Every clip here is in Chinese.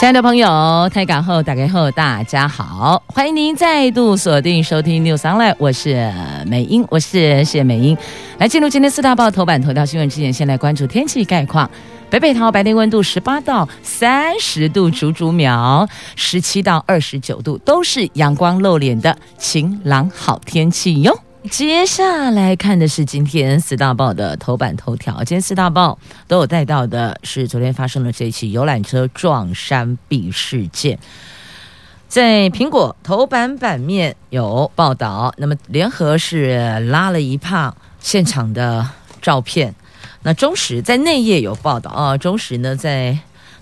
亲爱的朋友，台港后打开后，大家好，欢迎您再度锁定收听 News Online，我是美英，我是谢美英。来进入今天四大报头版头条新闻之前，先来关注天气概况。北北桃白天温度十八到三十度，竹竹苗十七到二十九度，都是阳光露脸的晴朗好天气哟。接下来看的是今天四大报的头版头条。今天四大报都有带到的是昨天发生的这起游览车撞山壁事件，在苹果头版版面有报道。那么联合是拉了一帕现场的照片。那中时在内页有报道啊，中时呢在。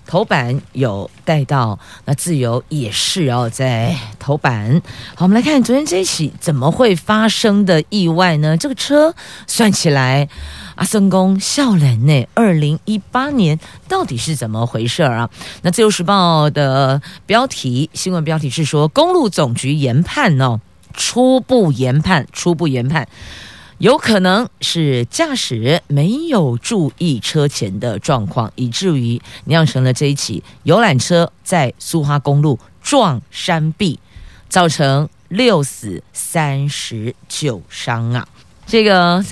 头版有带到，那自由也是哦，在头版。好，我们来看昨天这一起怎么会发生的意外呢？这个车算起来，阿森公笑人呢？二零一八年到底是怎么回事啊？那自由时报的标题新闻标题是说，公路总局研判哦，初步研判，初步研判。有可能是驾驶没有注意车前的状况，以至于酿成了这一起游览车在苏花公路撞山壁，造成六死三十九伤啊！这个。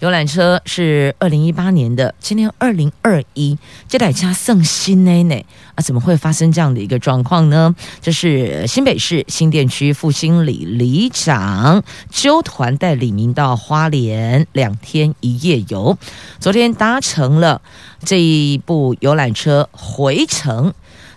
游览车是二零一八年的，今年二零二一，这台车送新呢呢啊，怎么会发生这样的一个状况呢？这是新北市新店区复兴里里长揪团带里民到花莲两天一夜游，昨天搭乘了这一部游览车回程，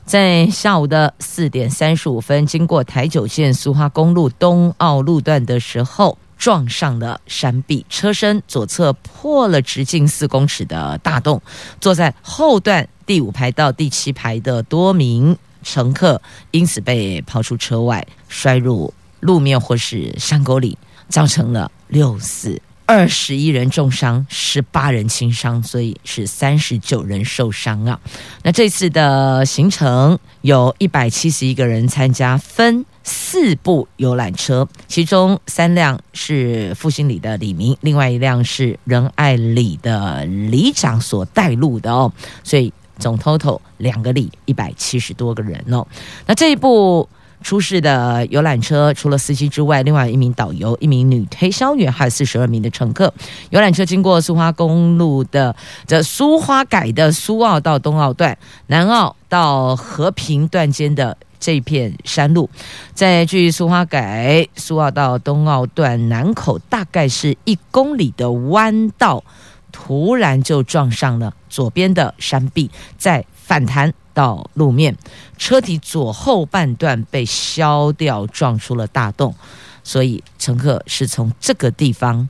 在下午的四点三十五分，经过台九线苏花公路东澳路段的时候。撞上了山壁，车身左侧破了直径四公尺的大洞，坐在后段第五排到第七排的多名乘客因此被抛出车外，摔入路面或是山沟里，造成了六死。二十一人重伤，十八人轻伤，所以是三十九人受伤啊。那这次的行程有一百七十一个人参加，分四部游览车，其中三辆是复兴里的李明，另外一辆是仁爱里的里长所带路的哦。所以总 total 两个里，一百七十多个人哦。那这一部。出事的游览车除了司机之外，另外一名导游、一名女推销员，还有四十二名的乘客。游览车经过苏花公路的这苏花改的苏澳到东澳段、南澳到和平段间的这片山路，在距苏花改苏澳到东澳段南口大概是一公里的弯道，突然就撞上了左边的山壁，再反弹。到路面，车体左后半段被削掉，撞出了大洞，所以乘客是从这个地方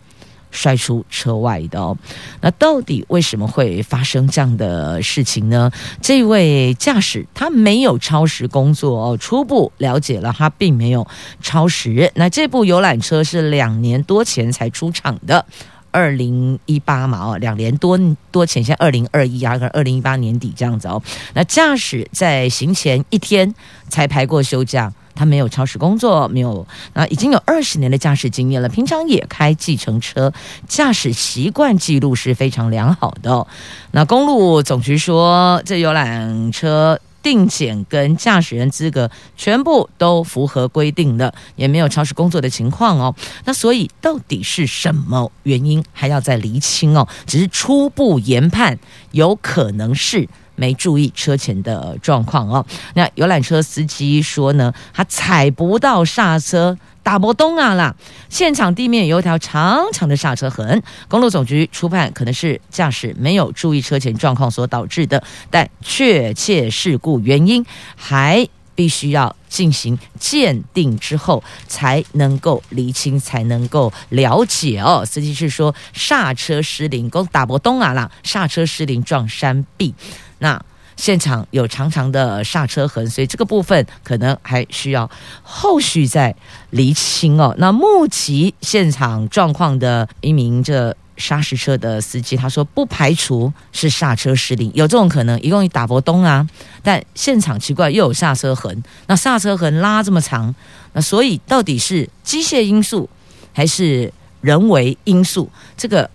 摔出车外的哦。那到底为什么会发生这样的事情呢？这位驾驶他没有超时工作哦，初步了解了，他并没有超时。那这部游览车是两年多前才出厂的。二零一八嘛，哦，两年多多前，现在二零二一啊，可能二零一八年底这样子哦。那驾驶在行前一天才排过休假，他没有超时工作，没有，那已经有二十年的驾驶经验了，平常也开计程车，驾驶习惯记录是非常良好的哦。那公路总局说，这游览车。定检跟驾驶员资格全部都符合规定的，也没有超时工作的情况哦。那所以到底是什么原因，还要再厘清哦。只是初步研判，有可能是没注意车前的状况哦。那游览车司机说呢，他踩不到刹车。打不动啊啦！现场地面有一条长长的刹车痕，公路总局初判可能是驾驶没有注意车前状况所导致的，但确切事故原因还必须要进行鉴定之后才能够厘清，才能够了解哦。司机是说刹车失灵，公打不动啊啦！刹车失灵撞山壁，那。现场有长长的刹车痕，所以这个部分可能还需要后续再厘清哦。那目击现场状况的一名这砂石车的司机，他说不排除是刹车失灵，有这种可能。一共打不动啊，但现场奇怪又有刹车痕，那刹车痕拉这么长，那所以到底是机械因素还是人为因素？这个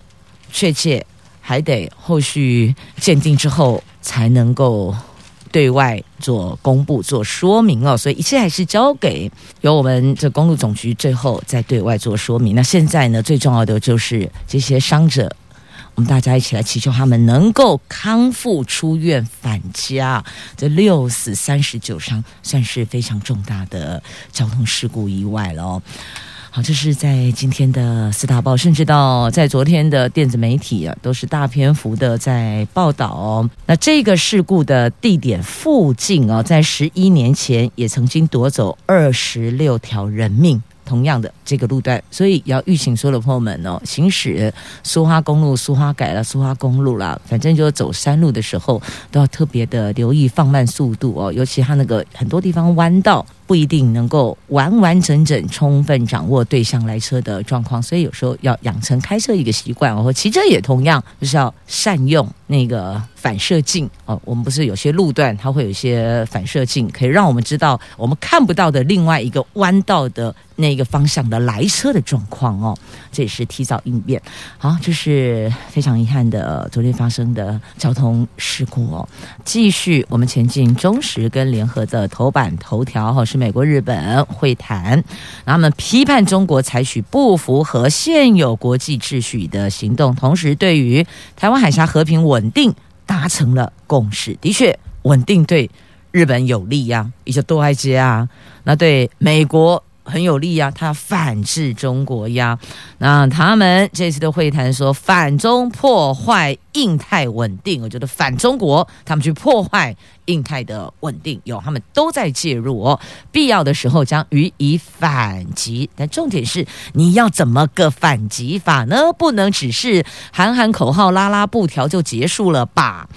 确切还得后续鉴定之后才能够。对外做公布、做说明哦，所以一切还是交给由我们这公路总局最后再对外做说明。那现在呢，最重要的就是这些伤者，我们大家一起来祈求他们能够康复、出院、返家。这六死三十九伤，算是非常重大的交通事故意外了哦。好，这是在今天的四大报，甚至到在昨天的电子媒体啊，都是大篇幅的在报道哦。那这个事故的地点附近哦，在十一年前也曾经夺走二十六条人命。同样的这个路段，所以要预请所有的朋友们哦，行驶苏花公路、苏花改了、苏花公路啦，反正就走山路的时候，都要特别的留意放慢速度哦，尤其它那个很多地方弯道。不一定能够完完整整、充分掌握对向来车的状况，所以有时候要养成开车一个习惯，或骑车也同样就是要善用那个反射镜哦。我们不是有些路段它会有一些反射镜，可以让我们知道我们看不到的另外一个弯道的那个方向的来车的状况哦。这也是提早应变。好，这是非常遗憾的昨天发生的交通事故哦。继续我们前进，中时跟联合的头版头条哈是。美国、日本会谈，他们批判中国采取不符合现有国际秩序的行动，同时对于台湾海峡和平稳定达成了共识。的确，稳定对日本有利呀，一些多爱接啊，那对美国。很有利呀，他反制中国呀。那他们这次的会谈说反中破坏印太稳定，我觉得反中国，他们去破坏印太的稳定，有他们都在介入哦。必要的时候将予以反击，但重点是你要怎么个反击法呢？不能只是喊喊口号、拉拉布条就结束了吧？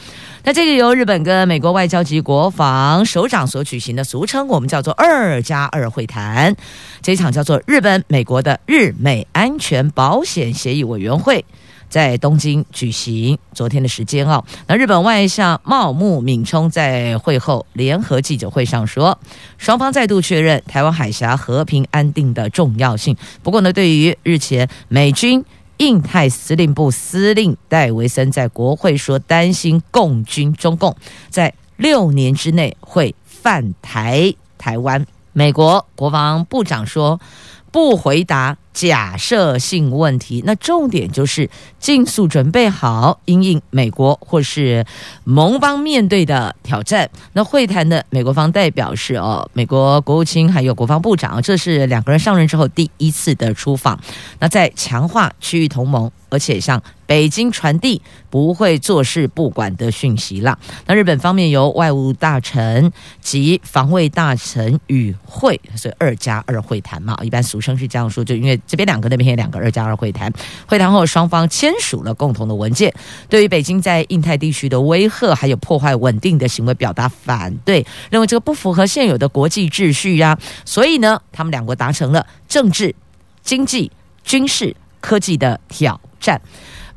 那这个由日本跟美国外交及国防首长所举行的，俗称我们叫做“二加二”会谈，这场叫做日本美国的日美安全保险协议委员会，在东京举行。昨天的时间哦，那日本外相茂木敏充在会后联合记者会上说，双方再度确认台湾海峡和平安定的重要性。不过呢，对于日前美军。印太司令部司令戴维森在国会说，担心共军中共在六年之内会犯台台湾。美国国防部长说，不回答假设性问题，那重点就是尽速准备好应应美国或是盟邦面对的挑战。那会谈的美国方代表是哦，美国国务卿还有国防部长，这是两个人上任之后第一次的出访。那在强化区域同盟。而且像北京传递不会坐视不管的讯息了。那日本方面由外务大臣及防卫大臣与会，所以二加二会谈嘛，一般俗称是这样说。就因为这边两个，那边也两个，二加二会谈。会谈后，双方签署了共同的文件，对于北京在印太地区的威吓还有破坏稳定的行为表达反对，认为这个不符合现有的国际秩序呀、啊。所以呢，他们两国达成了政治、经济、军事、科技的挑战。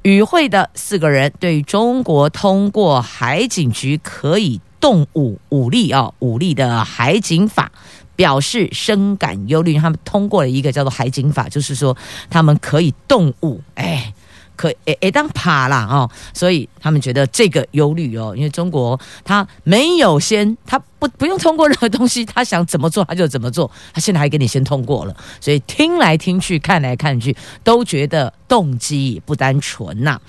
与会的四个人对中国通过海警局可以动武武力啊武力的海警法表示深感忧虑。他们通过了一个叫做海警法，就是说他们可以动武，哎。可诶诶，当怕啦哦，所以他们觉得这个忧虑哦，因为中国他没有先，他不不用通过任何东西，他想怎么做他就怎么做，他现在还给你先通过了，所以听来听去看来看去都觉得动机不单纯呐、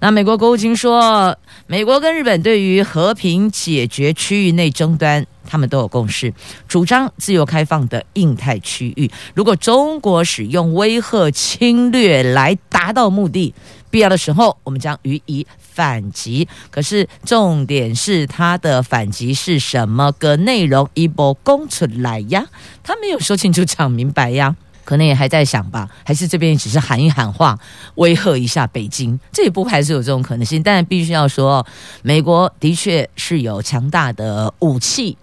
那美国国务卿说，美国跟日本对于和平解决区域内争端，他们都有共识，主张自由开放的印太区域。如果中国使用威吓侵略来达到目的，必要的时候，我们将予以反击。可是重点是，他的反击是什么个内容？一波攻出来呀，他没有说清楚、讲明白呀。可能也还在想吧，还是这边只是喊一喊话，威吓一下北京，这也不排除有这种可能性。但必须要说，美国的确是有强大的武器，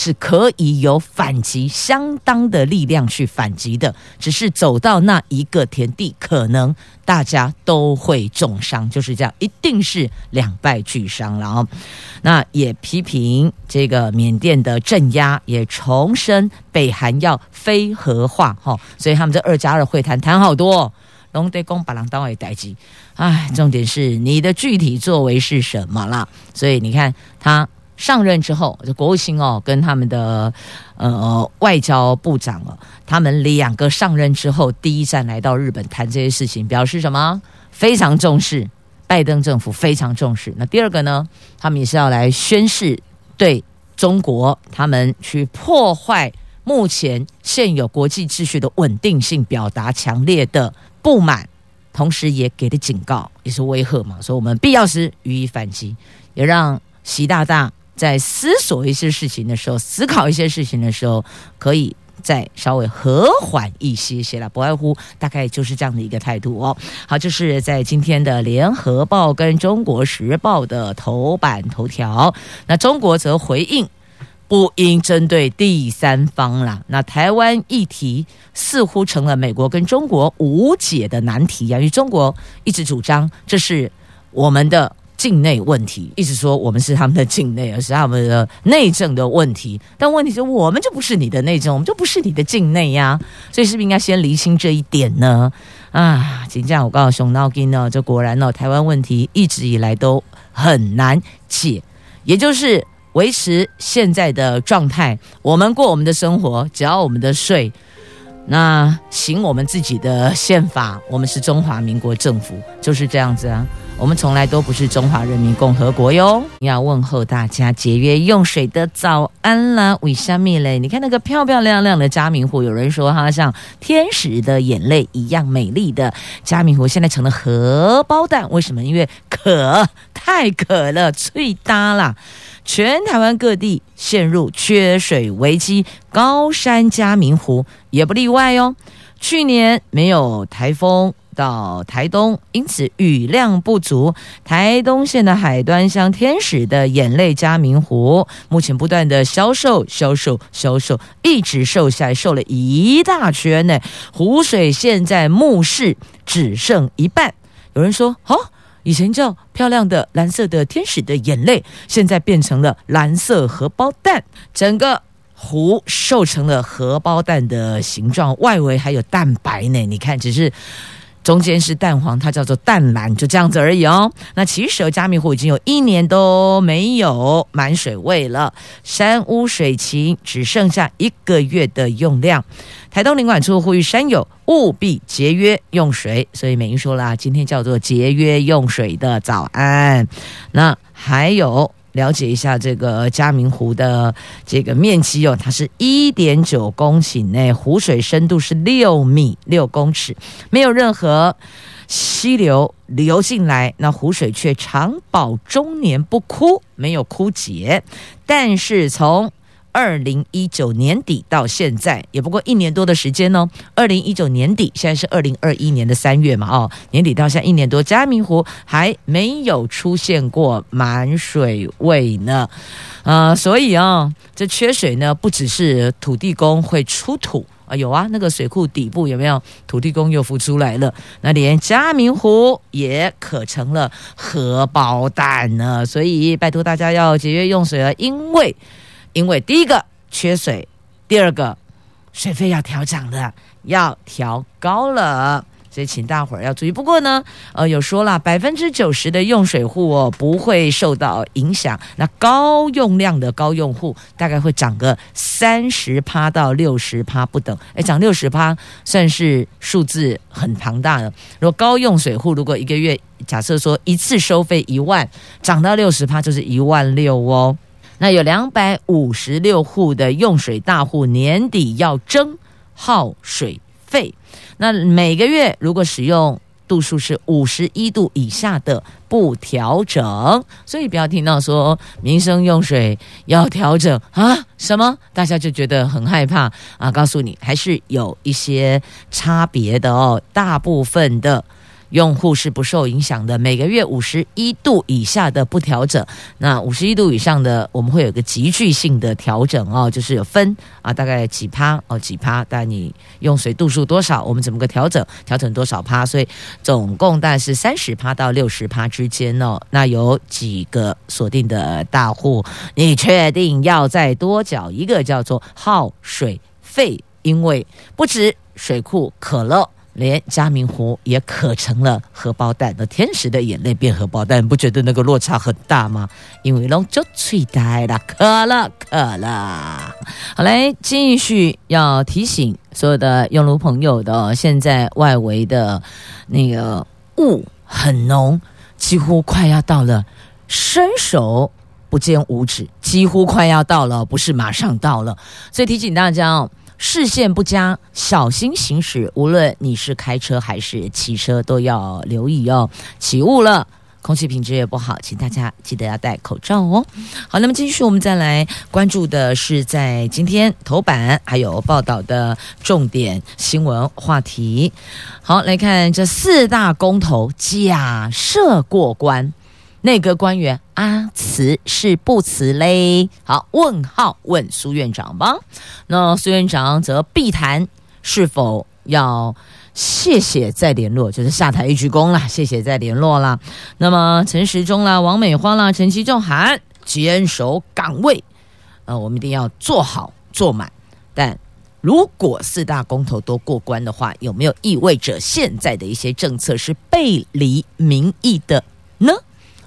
是可以有反击相当的力量去反击的，只是走到那一个田地，可能大家都会重伤，就是这样，一定是两败俱伤了哦。那也批评这个缅甸的镇压，也重申北韩要非核化哈，所以他们这二加二会谈谈好多，龙德公把郎当为代机，哎，重点是你的具体作为是什么啦？所以你看他。上任之后，这国务卿哦，跟他们的呃外交部长哦，他们两个上任之后，第一站来到日本谈这些事情，表示什么？非常重视，拜登政府非常重视。那第二个呢，他们也是要来宣示对中国他们去破坏目前现有国际秩序的稳定性，表达强烈的不满，同时也给的警告，也是威吓嘛，说我们必要时予以反击，也让习大大。在思索一些事情的时候，思考一些事情的时候，可以再稍微和缓一些些了。不外乎大概就是这样的一个态度哦。好，这是在今天的《联合报》跟《中国时报》的头版头条。那中国则回应，不应针对第三方啦。那台湾议题似乎成了美国跟中国无解的难题呀，因为中国一直主张这是我们的。境内问题，意思说我们是他们的境内，而是他们的内政的问题。但问题是我们就不是你的内政，我们就不是你的境内呀。所以是不是应该先厘清这一点呢？啊，请这样我告诉熊闹金呢，这果然呢，台湾问题一直以来都很难解，也就是维持现在的状态，我们过我们的生活，只要我们的税，那行我们自己的宪法，我们是中华民国政府，就是这样子啊。我们从来都不是中华人民共和国哟！要问候大家节约用水的早安啦，为虾米嘞？你看那个漂漂亮亮的嘉明湖，有人说它像天使的眼泪一样美丽的嘉明湖，现在成了荷包蛋，为什么？因为渴，太渴了，最大了，全台湾各地陷入缺水危机，高山嘉明湖也不例外哟。去年没有台风。到台东，因此雨量不足。台东县的海端乡天使的眼泪加明湖，目前不断的销售、销售、销售，一直瘦下来，瘦了一大圈呢。湖水现在目视只剩一半。有人说：“哦，以前叫漂亮的蓝色的天使的眼泪，现在变成了蓝色荷包蛋。”整个湖瘦成了荷包蛋的形状，外围还有蛋白呢。你看，只是。中间是蛋黄，它叫做蛋蓝，就这样子而已哦。那其实嘉明湖已经有一年都没有满水位了，山污水情只剩下一个月的用量。台东林管处呼吁山友务必节约用水，所以美英说啦，今天叫做节约用水的早安。那还有。了解一下这个嘉明湖的这个面积哦，它是一点九公顷内，湖水深度是六米六公尺，没有任何溪流流进来，那湖水却长保终年不枯，没有枯竭。但是从二零一九年底到现在，也不过一年多的时间哦。二零一九年底，现在是二零二一年的三月嘛，哦，年底到现在一年多，嘉明湖还没有出现过满水位呢。啊、呃，所以啊、这缺水呢，不只是土地公会出土啊，有啊，那个水库底部有没有土地公又浮出来了？那连嘉明湖也可成了荷包蛋呢。所以拜托大家要节约用水了，因为。因为第一个缺水，第二个水费要调涨了，要调高了，所以请大伙儿要注意。不过呢，呃，有说了，百分之九十的用水户哦不会受到影响，那高用量的高用户大概会涨个三十趴到六十趴不等。哎，涨六十趴算是数字很庞大的。如果高用水户如果一个月假设说一次收费一万，涨到六十趴就是一万六哦。那有两百五十六户的用水大户，年底要征耗水费。那每个月如果使用度数是五十一度以下的，不调整。所以不要听到说民生用水要调整啊什么，大家就觉得很害怕啊。告诉你，还是有一些差别的哦。大部分的用户是不受影响的，每个月五十一度以下的不调整，那五十一度以上的我们会有个急剧性的调整哦，就是有分啊，大概几趴哦，几趴，但你用水度数多少，我们怎么个调整，调整多少趴，所以总共大概是三十趴到六十趴之间哦。那有几个锁定的大户，你确定要再多缴一个叫做耗水费？因为不止水库渴了。连嘉明湖也渴成了荷包蛋，那天使的眼泪变荷包蛋，不觉得那个落差很大吗？因为龙就吹呆了，渴了，渴了。好嘞，继续要提醒所有的用路朋友的，现在外围的那个雾很浓，几乎快要到了，伸手不见五指，几乎快要到了，不是马上到了，所以提醒大家哦。视线不佳，小心行驶。无论你是开车还是骑车，都要留意哦。起雾了，空气品质也不好，请大家记得要戴口罩哦。好，那么继续，我们再来关注的是在今天头版还有报道的重点新闻话题。好，来看这四大公投假设过关。内阁官员啊，辞是不辞嘞？好，问号问苏院长吧。那苏院长则必谈是否要谢谢再联络，就是下台一鞠躬啦，谢谢再联络啦。那么陈时中啦、王美花啦、陈其仲喊坚守岗位，呃，我们一定要做好做满。但如果四大公投都过关的话，有没有意味着现在的一些政策是背离民意的呢？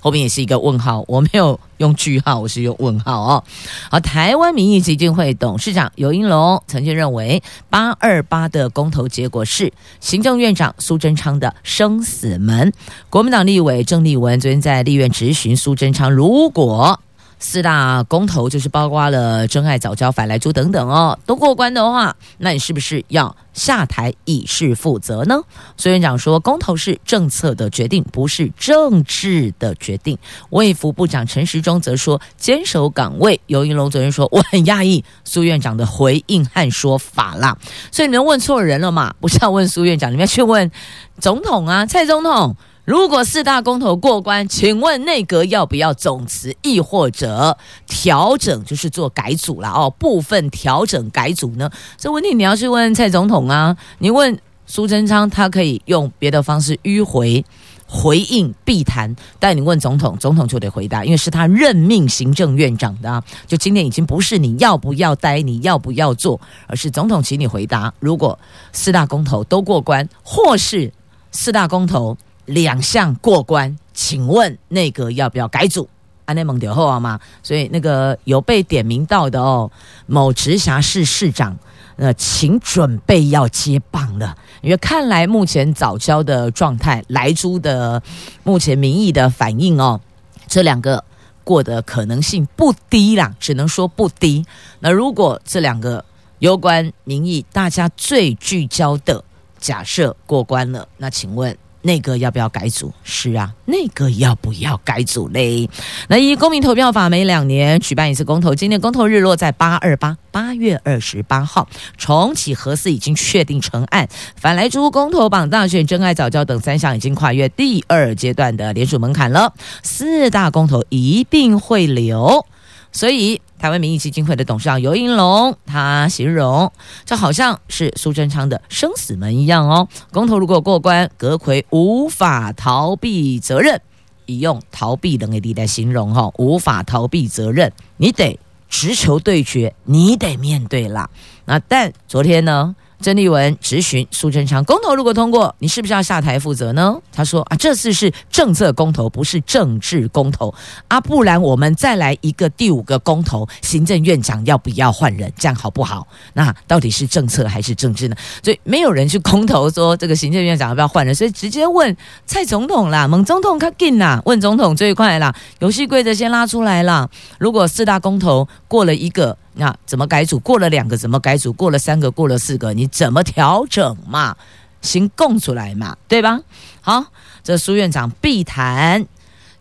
后面也是一个问号，我没有用句号，我是用问号哦。好，台湾民意基金会董事长尤英龙曾经认为，八二八的公投结果是行政院长苏贞昌的生死门。国民党立委郑立文昨天在立院质询苏贞昌，如果四大公投就是包括了真爱早教、反来猪等等哦，都过关的话，那你是不是要下台以示负责呢？苏院长说，公投是政策的决定，不是政治的决定。卫福部长陈时中则说，坚守岗位。游盈隆昨天说，我很讶异苏院长的回应和说法啦。所以你们问错人了嘛？不是要问苏院长，你们要去问总统啊，蔡总统。如果四大公投过关，请问内阁要不要总辞，亦或者调整，就是做改组了哦？部分调整改组呢？这问题你要去问蔡总统啊。你问苏贞昌，他可以用别的方式迂回回应避谈，但你问总统，总统就得回答，因为是他任命行政院长的啊。就今天已经不是你要不要待，你要不要做，而是总统请你回答。如果四大公投都过关，或是四大公投。两项过关，请问内阁要不要改组？安内蒙德后啊嘛，所以那个有被点名到的哦，某直辖市市长，呃，请准备要接棒了。因为看来目前藻礁的状态，莱猪的目前民意的反应哦，这两个过的可能性不低啦，只能说不低。那如果这两个攸关民意，大家最聚焦的假设过关了，那请问？内阁要不要改组？是啊，内阁要不要改组嘞？那以公民投票法每两年举办一次公投，今年公投日落在八二八，八月二十八号，重启核四已经确定成案，反莱猪公投绑大选、真爱早教等三项已经跨越第二阶段的联署门槛了，四大公投一并会留，所以。台湾民意基金会的董事长游盈龙，他形容这好像是苏贞昌的生死门一样哦。公投如果过关，阁魁无法逃避责任，以用逃避两个字来形容哈，无法逃避责任，你得直球对决，你得面对啦。那但昨天呢？郑丽文质询苏贞昌，公投如果通过，你是不是要下台负责呢？他说啊，这次是政策公投，不是政治公投啊，不然我们再来一个第五个公投，行政院长要不要换人，这样好不好？那到底是政策还是政治呢？所以没有人去公投说这个行政院长要不要换人，所以直接问蔡总统啦，蒙总统卡紧啦，问总统最快啦，游戏规则先拉出来啦。如果四大公投过了一个。那怎么改组？过了两个怎么改组？过了三个，过了四个，你怎么调整嘛？先供出来嘛，对吧？好，这苏院长必谈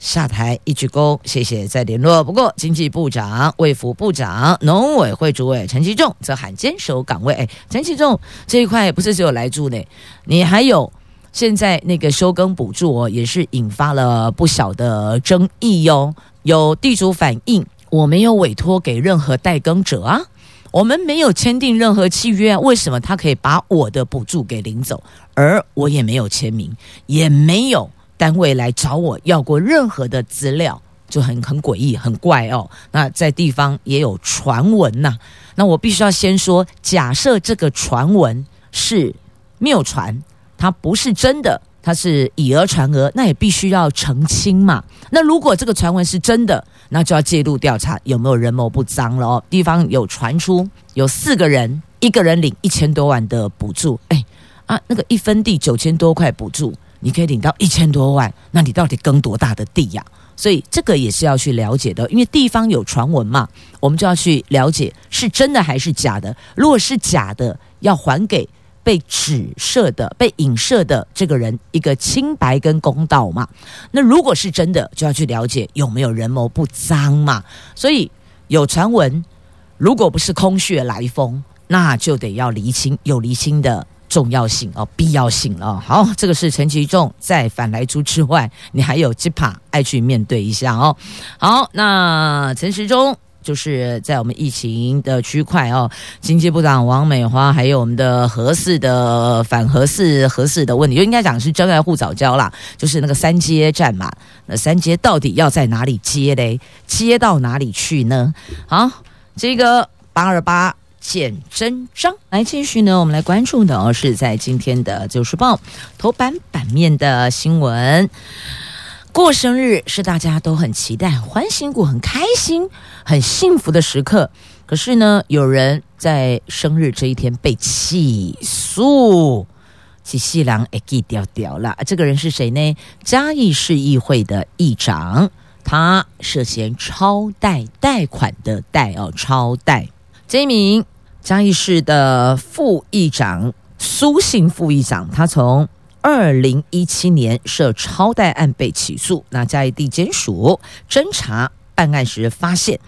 下台一鞠躬，谢谢再联络。不过经济部长、卫福部长、农委会主委陈其仲则喊坚守岗位。哎，陈其仲这一块不是只有莱猪呢，你还有现在那个休耕补助哦，也是引发了不小的争议哟。有地主反映，我没有委托给任何代耕者啊，我们没有签订任何契约，为什么他可以把我的补助给领走，而我也没有签名，也没有单位来找我要过任何的资料，就很很诡异，很怪哦。那在地方也有传闻呐、那我必须要先说，假设这个传闻是谬传。它不是真的，它是以讹传讹，那也必须要澄清嘛。那如果这个传闻是真的，那就要介入调查有没有人谋不臧了哦。地方有传出有四个人，一个人领一千多万的补助，哎啊，那个一分地九千多块补助，你可以领到一千多万，那你到底耕多大的地呀？所以这个也是要去了解的，因为地方有传闻嘛，我们就要去了解是真的还是假的。如果是假的，要还给。被指涉的、被影射的这个人一个清白跟公道嘛？那如果是真的，就要去了解有没有人谋不臧嘛？所以有传闻，如果不是空穴来风，那就得要厘清，有厘清的重要性哦、必要性了。好，这个是陈其仲在反来猪之外，你还有 JIPA 爱去面对一下哦。好，那陈时中。就是在我们疫情的区块哦，经济部长王美花，还有我们的核四的反核四核四的问题，就应该讲是真爱护早教啦，就是那个三接站嘛，那三接到底要在哪里接嘞？接到哪里去呢？好，这个八二八见真章，来继续呢，我们来关注的哦，是在今天的《旧时报》头版版面的新闻。过生日是大家都很期待、欢欣过、很开心、很幸福的时刻。可是呢，有人在生日这一天被起诉，起细郎哎，给掉掉了。这个人是谁呢？嘉义市议会的议长，他涉嫌超贷贷款的贷哦，超贷。这一名嘉义市的副议长苏姓副议长，他从。二零一七年涉超贷案被起诉，那嘉义地检署侦查办案时发现，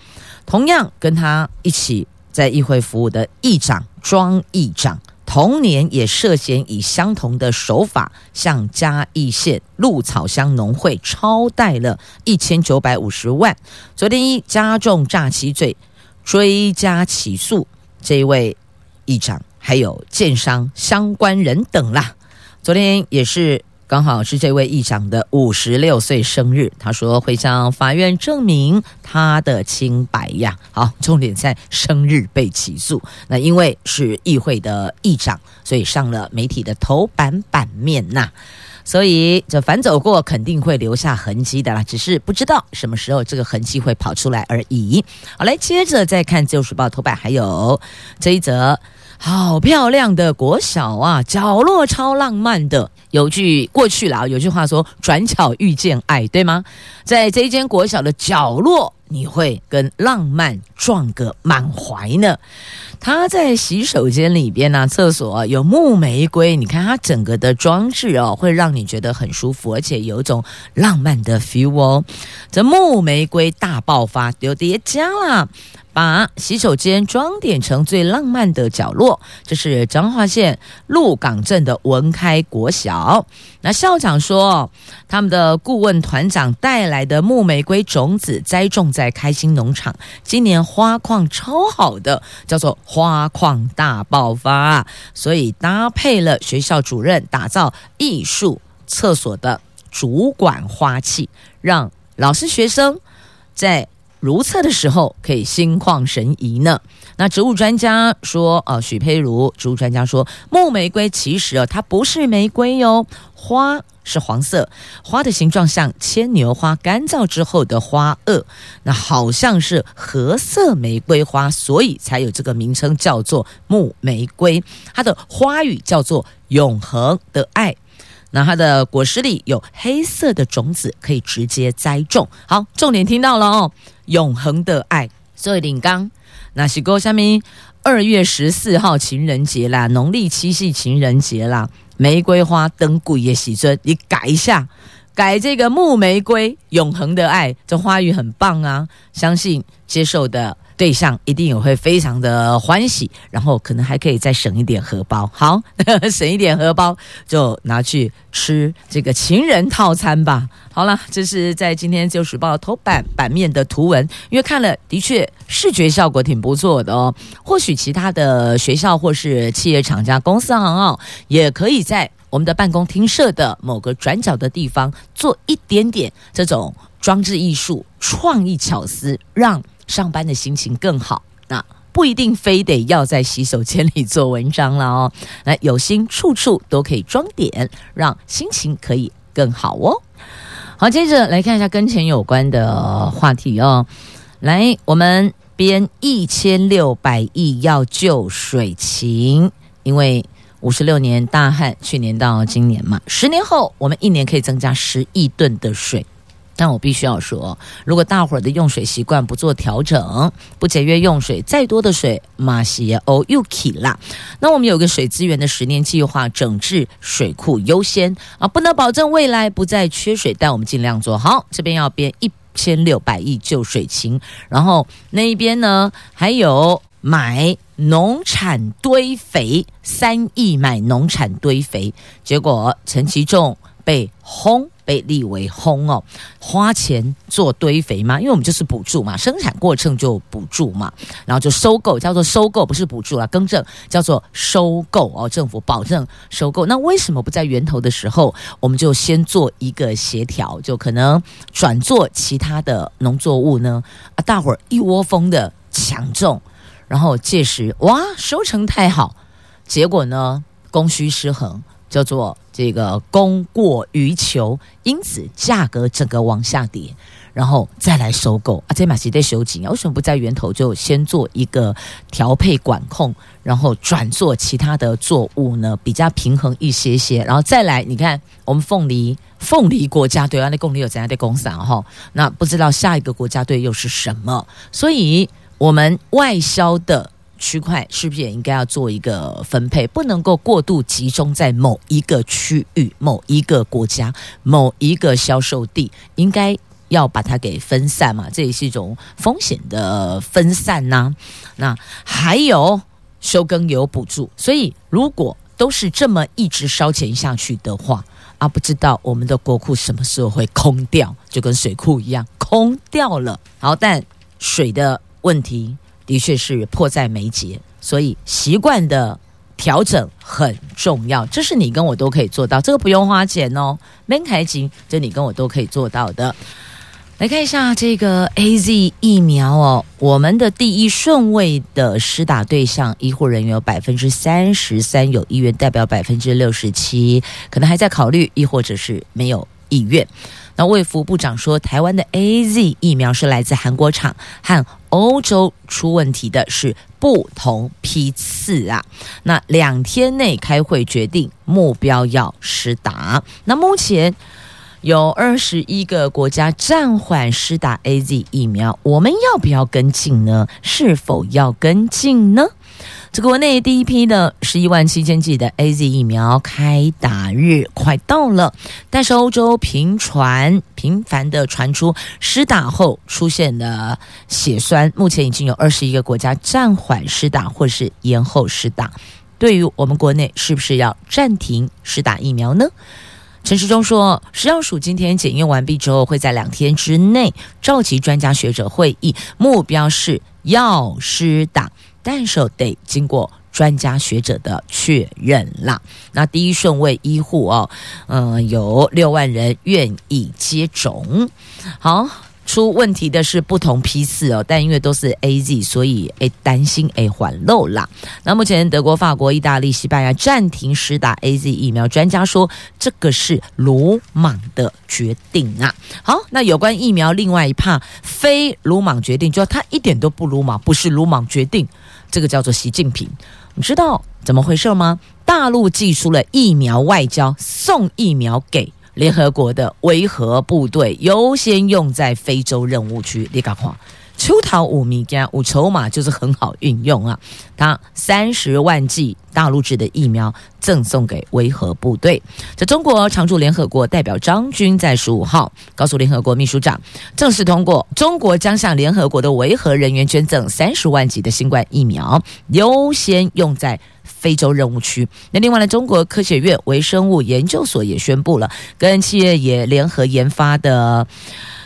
同样跟他一起在议会服务的议长庄议长，同年也涉嫌以相同的手法向嘉义县鹿草乡农会超贷了一千九百五十万。昨天一加重诈欺罪追加起诉这一位议长，还有建商相关人等啦。昨天也是刚好是这位议长的五十六岁生日，他说会向法院证明他的清白呀。好，重点在生日被起诉，那因为是议会的议长，所以上了媒体的头版版面呐。所以这反走过肯定会留下痕迹的啦，只是不知道什么时候这个痕迹会跑出来而已。好，来接着再看《自由时报》头版，还有这一则。好漂亮的国小啊，角落超浪漫的。有句过去了啊，有句话说“转角遇见爱”，对吗？在这一间国小的角落，你会跟浪漫撞个满怀呢。他在洗手间里边呢、厕所、有木玫瑰，你看它整个的装置哦，会让你觉得很舒服，而且有种浪漫的 feel 哦。这木玫瑰大爆发，丢叠加啦。把洗手间装点成最浪漫的角落，这是彰化县鹿港镇的文开国小。那校长说，他们的顾问团长带来的木玫瑰种子栽种在在开心农场，今年花况超好的，叫做花况大爆发。所以搭配了学校主任打造艺术厕所的主管花器，让老师学生在。如厕的时候可以心旷神怡呢。那植物专家说，呃，许佩如植物专家说，木玫瑰其实啊，它不是玫瑰哟，花是黄色，花的形状像牵牛花干燥之后的花萼，那好像是褐色玫瑰花，所以才有这个名称叫做木玫瑰。它的花语叫做永恒的爱。那它的果实里有黑色的种子，可以直接栽种。好，重点听到了哦，永恒的爱。所以领刚，那是过下面二月十四号情人节啦，农历七夕情人节啦，玫瑰花灯鬼也喜尊，你改一下，改这个木玫瑰永恒的爱，这花语很棒啊，相信接受的对象一定也会非常的欢喜，然后可能还可以再省一点荷包。好，省一点荷包就拿去吃这个情人套餐吧。好了，这是在今天《自由时报》头版版面的图文，因为看了的确视觉效果挺不错的哦。或许其他的学校或是企业厂家、公司行号也可以在我们的办公厅舍的某个转角的地方做一点点这种装置艺术、创意巧思，让上班的心情更好。那不一定非得要在洗手间里做文章了哦。那有心处处都可以装点，让心情可以更好哦。好，接着来看一下跟钱有关的话题哦。来，我们编一千六百亿要救水情，因为五十六年大旱，去年到今年嘛，十年后我们一年可以增加十亿吨的水。但我必须要说，如果大伙儿的用水习惯不做调整，不节约用水，再多的水马西欧又起啦。那我们有个水资源的十年计划，整治水库优先啊，不能保证未来不再缺水，但我们尽量做好。这边要编一千六百亿救水情，然后那一边呢，还有买农产堆肥三亿买农产堆肥，结果陈其重被轰。被立为轰哦，花钱做堆肥吗？因为我们就是补助嘛，生产过程就补助嘛，然后就收购，叫做收购，不是补助啊，更正叫做收购哦，政府保证收购。那为什么不在源头的时候，我们就先做一个协调，就可能转做其他的农作物呢？啊，大伙儿一窝蜂的抢种，然后届时哇，收成太好，结果呢，供需失衡。叫做这个供过于求，因此价格整个往下跌，然后再来收购啊，这马是在收紧啊，为什么不在源头就先做一个调配管控，然后转做其他的作物呢？比较平衡一些些，然后再来，你看我们凤梨，凤梨国家队啊，那凤梨有怎样的公司？哈，那不知道下一个国家队又是什么？所以我们外销的。区块是不是也应该要做一个分配？不能够过度集中在某一个区域、某一个国家、某一个销售地，应该要把它给分散嘛？这也是一种风险的分散呐、那还有收耕有补助，所以如果都是这么一直烧钱下去的话，啊，不知道我们的国库什么时候会空掉，就跟水库一样空掉了。好，但水的问题。的确是迫在眉睫，所以习惯的调整很重要。这是你跟我都可以做到，这个不用花钱哦，没开金，这你跟我都可以做到的。来看一下这个 AZ 疫苗哦，我们的第一顺位的施打对象，医护人员有百分之三十三有意愿，代表百分之六十七可能还在考虑，亦或者是没有意愿。那卫福部长说，台湾的 AZ 疫苗是来自韩国厂，和欧洲出问题的是不同批次啊。那两天内开会决定目标要施打。那目前有二十一个国家暂缓施打 AZ 疫苗，我们要不要跟进呢？是否要跟进呢？这个国内第一批的十一万七千剂的 AZ 疫苗开打日快到了，但是欧洲频传频繁的传出施打后出现了血栓，目前已经有二十一个国家暂缓施打或是延后施打。对于我们国内是不是要暂停施打疫苗呢？陈时中说，食药署今天检验完毕之后，会在两天之内召集专家学者会议，目标是要施打。但是得经过专家学者的确认啦。那第一顺位医护哦，嗯、有六万人愿意接种。好，出问题的是不同批次哦，但因为都是 AZ，所以诶担心诶缓漏啦。那目前德国、法国、意大利、西班牙暂停施打 AZ 疫苗，专家说这个是鲁莽的决定啊。好，那有关疫苗另外一趴非鲁莽决定，就他一点都不鲁莽，不是鲁莽决定。这个叫做习近平，你知道怎么回事吗？大陆寄出了疫苗外交，送疫苗给联合国的维和部队，优先用在非洲任务区。你看，秋桃五米加五筹码就是很好运用啊！他三十万剂大陆制的疫苗赠送给维和部队。这中国常驻联合国代表张军在十五号告诉联合国秘书长，正式通过中国将向联合国的维和人员捐赠三十万剂的新冠疫苗，优先用在非洲任务区。那另外呢，中国科学院微生物研究所也宣布了，跟企业也联合研发的。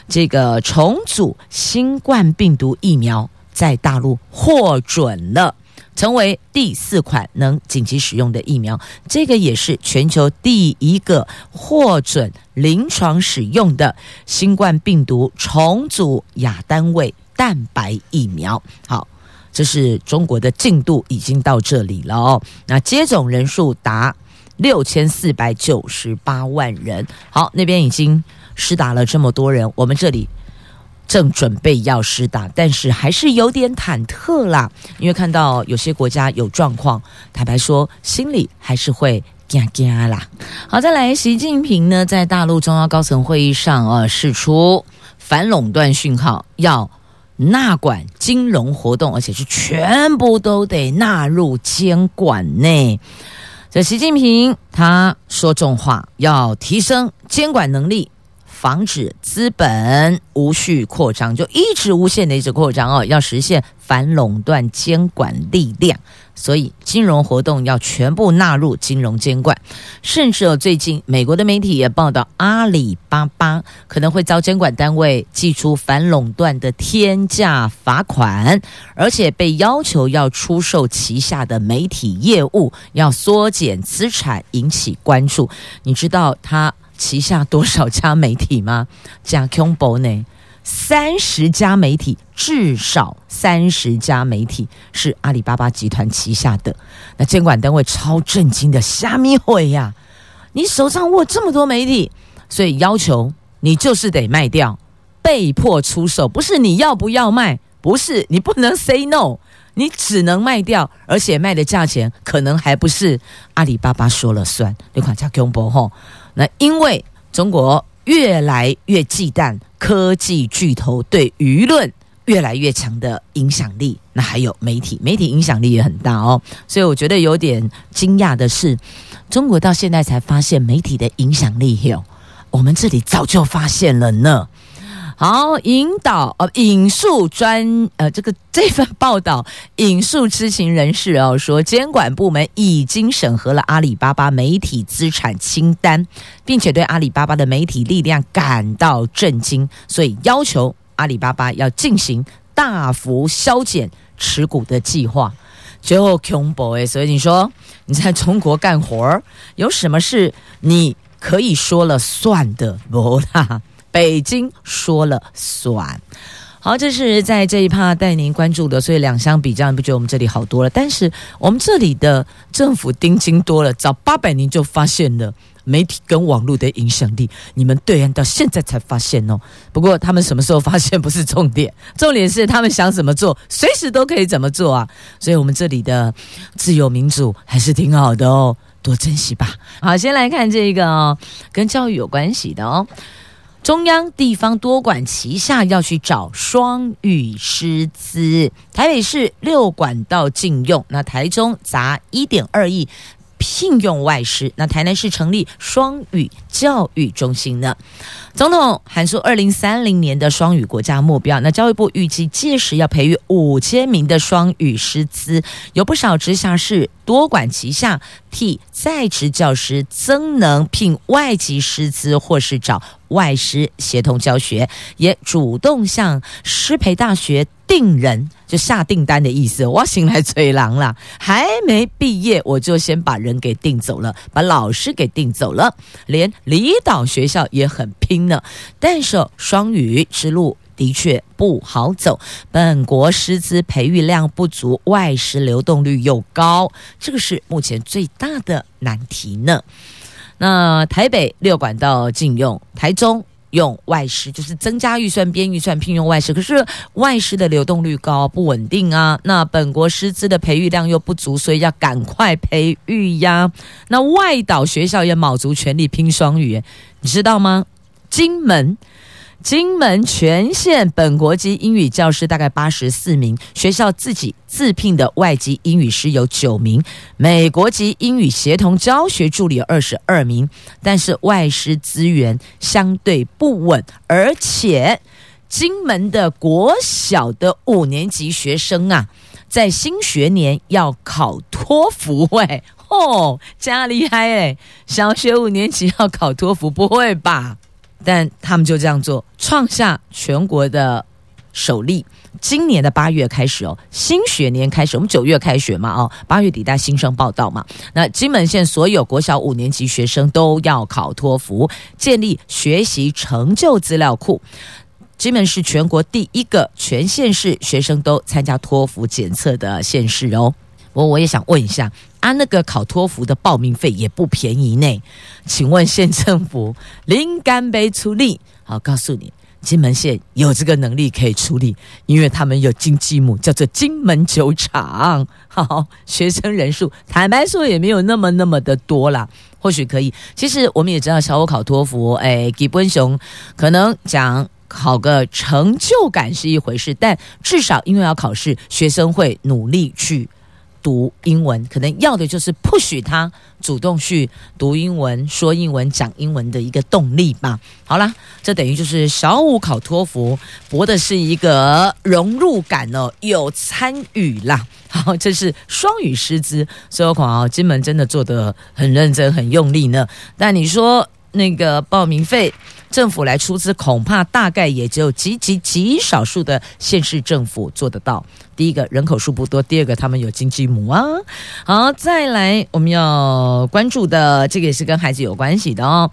这个重组新冠病毒疫苗在大陆获准了，成为第四款能紧急使用的疫苗。这个也是全球第一个获准临床使用的新冠病毒重组亚单位蛋白疫苗。好，这是中国的进度已经到这里了哦。那接种人数达六千四百九十八万人。好，那边已经。施打了这么多人，我们这里正准备要施打，但是还是有点忐忑啦，因为看到有些国家有状况，坦白说，心里还是会惊惊啦。好，再来，习近平呢，在大陆中央高层会议上啊，释出反垄断讯号，要纳管金融活动，而且是全部都得纳入监管内。这习近平他说重话，要提升监管能力。防止资本无序扩张，就一直无限的一直扩张哦，要实现反垄断监管力量，所以金融活动要全部纳入金融监管。甚至哦，最近美国的媒体也报道，阿里巴巴可能会遭监管单位寄出反垄断的天价罚款，而且被要求要出售旗下的媒体业务，要缩减资产，引起关注。你知道他？旗下多少家媒体吗？加恐怖呢？三十家媒体，至少三十家媒体是阿里巴巴集团旗下的。那监管单位超震惊的，虾米会呀？你手上握这么多媒体，所以要求你就是得卖掉，被迫出售，不是你要不要卖，不是你不能 say no，你只能卖掉，而且卖的价钱可能还不是阿里巴巴说了算。你看加恐怖吼。那因为中国越来越忌惮科技巨头对舆论越来越强的影响力，那还有媒体，媒体影响力也很大哦。所以我觉得有点惊讶的是，中国到现在才发现媒体的影响力有，我们这里早就发现了呢。好，引导呃引述专呃这个 这份报道引述知情人士哦说，监管部门已经审核了阿里巴巴媒体资产清单，并且对阿里巴巴的媒体力量感到震惊，所以要求阿里巴巴要进行大幅削减持股的计划。最后恐怖诶，所以你说你在中国干活儿有什么事你可以说了算的不啦？北京说了算。好，这是在这一趴带您关注的，所以两相比较，你不觉得我们这里好多了？但是我们这里的政府盯紧多了，早八百年就发现了媒体跟网络的影响力，你们对岸到现在才发现哦。不过他们什么时候发现不是重点，重点是他们想怎么做，随时都可以怎么做啊。所以我们这里的自由民主还是挺好的哦，多珍惜吧。好，先来看这个哦，跟教育有关系的哦。中央地方多管齐下，要去找双语师资。台北市六管道禁用，那台中砸一点二亿聘用外师，那台南市成立双语教育中心呢？总统喊出二零三零年的双语国家目标，那教育部预计届时要培育五千名的双语师资，有不少直辖市多管齐下，替在职教师增能聘外籍师资，或是找外师协同教学，也主动向师培大学定人，就下订单的意思。我醒来催狼了，还没毕业我就先把人给订走了，把老师给订走了，连离岛学校也很拼呢。但是双语之路的确不好走，本国师资培育量不足，外师流动率又高，这个是目前最大的难题呢。那台北六管道禁用，台中用外师，就是增加预算编预算聘用外师，可是外师的流动率高不稳定啊。那本国师资的培育量又不足，所以要赶快培育呀。那外岛学校也卯足全力拼双语，你知道吗？金门金门全县本国籍英语教师大概八十四名，学校自己自聘的外籍英语师有九名，美国籍英语协同教学助理有二十二名，但是外师资源相对不稳，而且金门的国小的五年级学生啊，在新学年要考托福，喂，哦，加厉害诶，小学五年级要考托福，不会吧？但他们就这样做，创下全国的首例。今年的八月开始哦，新学年开始，我们九月开学嘛，哦，八月底带新生报到嘛。那金门县所有国小五年级学生都要考托福，建立学习成就资料库。金门是全国第一个全县市学生都参加托福检测的县市哦。我我也想问一下。啊，那个考托福的报名费也不便宜呢，请问县政府零干杯出力？好，告诉你，金门县有这个能力可以出力，因为他们有经济母，叫做金门酒厂。好，学生人数坦白说也没有那么那么的多啦，或许可以。其实我们也知道，小我考托福，哎，基本上可能讲考个成就感是一回事，但至少因为要考试，学生会努力去。读英文可能要的就是 push 他主动去读英文、说英文、讲英文的一个动力吧。好啦，这等于就是小五考托福，博的是一个融入感哦，有参与啦。好，这是双语师资，所以我看啊，金门真的做得很认真、很用力呢。但你说那个报名费？政府来出资，恐怕大概也只有极极极少数的县市政府做得到。第一个人口数不多，第二个他们有经济母啊。好，再来我们要关注的这个也是跟孩子有关系的哦。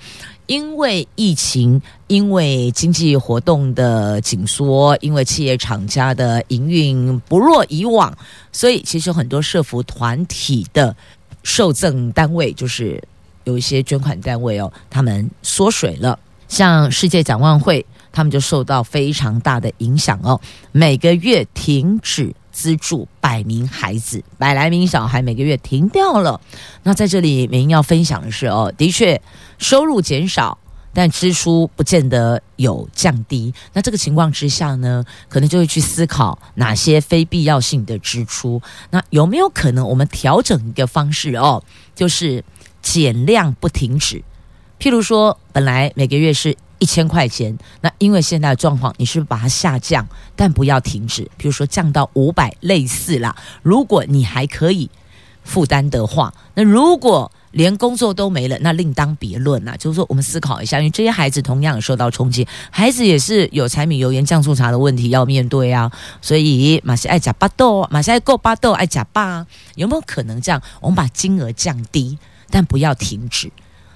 因为疫情，因为经济活动的紧缩，因为企业厂家的营运不若以往，所以其实很多社福团体的受赠单位，就是有一些捐款单位哦，他们缩水了。像世界展望会，他们就受到非常大的影响哦。每个月停止资助百名孩子，百来名小孩每个月停掉了。那在这里，美英要分享的是哦，的确收入减少，但支出不见得有降低。那这个情况之下呢，可能就会去思考哪些非必要性的支出。那有没有可能我们调整一个方式哦，就是减量不停止？譬如说，本来每个月是一千块钱，那因为现在的状况，你是把它下降，但不要停止。譬如说降到五百，类似啦。如果你还可以负担的话，那如果连工作都没了，那另当别论啦。就是说，我们思考一下，因为这些孩子同样受到冲击，孩子也是有柴米油盐酱醋茶的问题要面对啊。所以马西爱呷巴豆，马西爱够巴豆爱呷巴，有没有可能这样？我们把金额降低，但不要停止。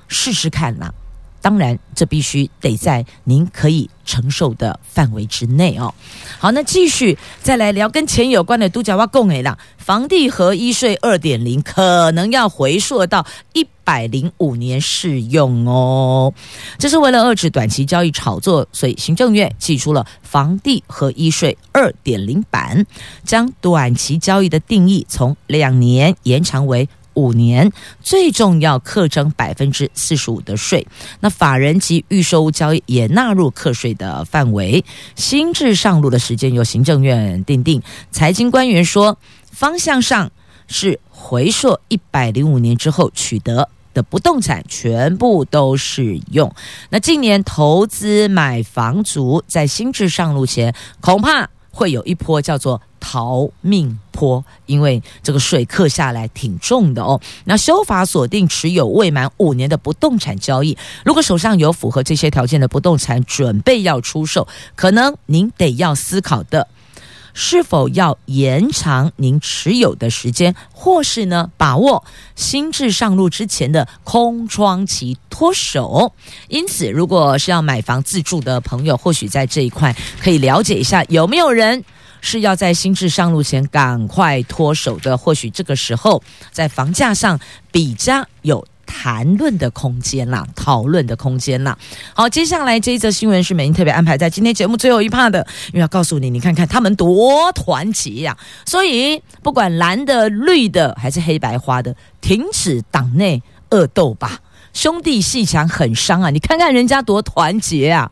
试试看啦，当然这必须得在您可以承受的范围之内哦。好，那继续再来聊跟钱有关的都讲话共诶啦，房地合一税二点零可能要回溯到一百零五年适用哦。这是为了遏制短期交易炒作，所以行政院寄出了房地合一税二点零版，将短期交易的定义从两年延长为。五年，最重要课征百分之四十五的税。那法人及预售交易也纳入课税的范围。新制上路的时间由行政院定定。财经官员说，方向上是回溯一百零五年之后取得的不动产全部都适用。那近年投资买房族在新制上路前，恐怕会有一波叫做。逃命坡，因为这个税课下来挺重的哦。那修法锁定持有未满五年的不动产交易，如果手上有符合这些条件的不动产，准备要出售，可能您得要思考的，是否要延长您持有的时间，或是呢把握新制上路之前的空窗期脱手。因此，如果是要买房自住的朋友，或许在这一块可以了解一下有没有人。是要在新制上路前赶快脱手的，或许这个时候在房价上比较有谈论的空间啦，讨论的空间啦。好，接下来这一则新闻是美英特别安排在今天节目最后一趴的，因为要告诉你，你看看他们多团结呀、所以不管蓝的、绿的还是黑白花的，停止党内恶斗吧，兄弟戏墙很伤啊！你看看人家多团结啊！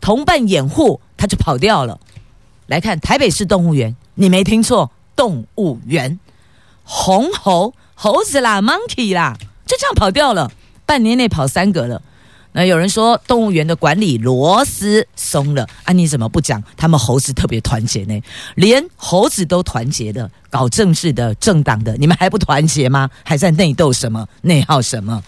同伴掩护，他就跑掉了。来看台北市动物园，你没听错，动物园，红猴猴子啦，monkey 啦，就这样跑掉了，半年内跑三个了。那有人说动物园的管理螺丝松了啊？你怎么不讲？他们猴子特别团结呢？连猴子都团结的，搞政治的、政党的，你们还不团结吗？还在内斗什么？内耗什么？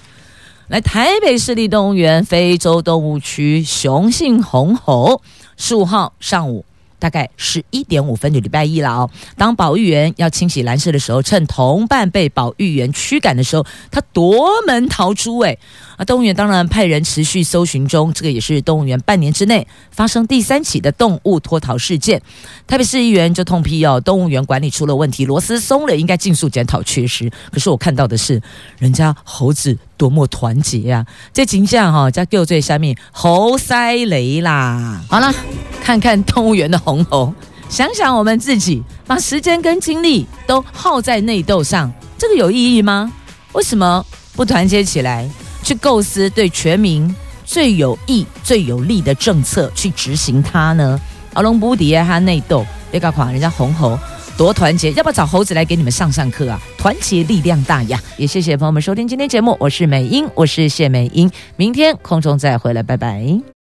来，台北市立动物园非洲动物区雄性红猴，十五号上午。大概十一点五分，就礼拜一了哦。当保育员要清洗蓝色的时候，趁同伴被保育员驱赶的时候，他夺门逃出。诶，啊，动物园当然派人持续搜寻中。这个也是动物园半年之内发生第三起的动物脱逃事件。台北市议员就痛批哦，动物园管理出了问题，螺丝松了，应该尽速检讨缺失。可是我看到的是，人家猴子多么团结呀、啊！这景象哈，在旧最下面猴塞雷啦。好了，看看动物园的红猴，想想我们自己，把时间跟精力都耗在内斗上，这个有意义吗？为什么不团结起来，去构思对全民最有益、最有利的政策去执行它呢？阿龙布迪亚他内斗，别搞垮人家红猴多团结，要不要找猴子来给你们上上课啊？团结力量大呀！也谢谢朋友们收听今天节目，我是美英，我是谢美英，明天空中再回来，拜拜。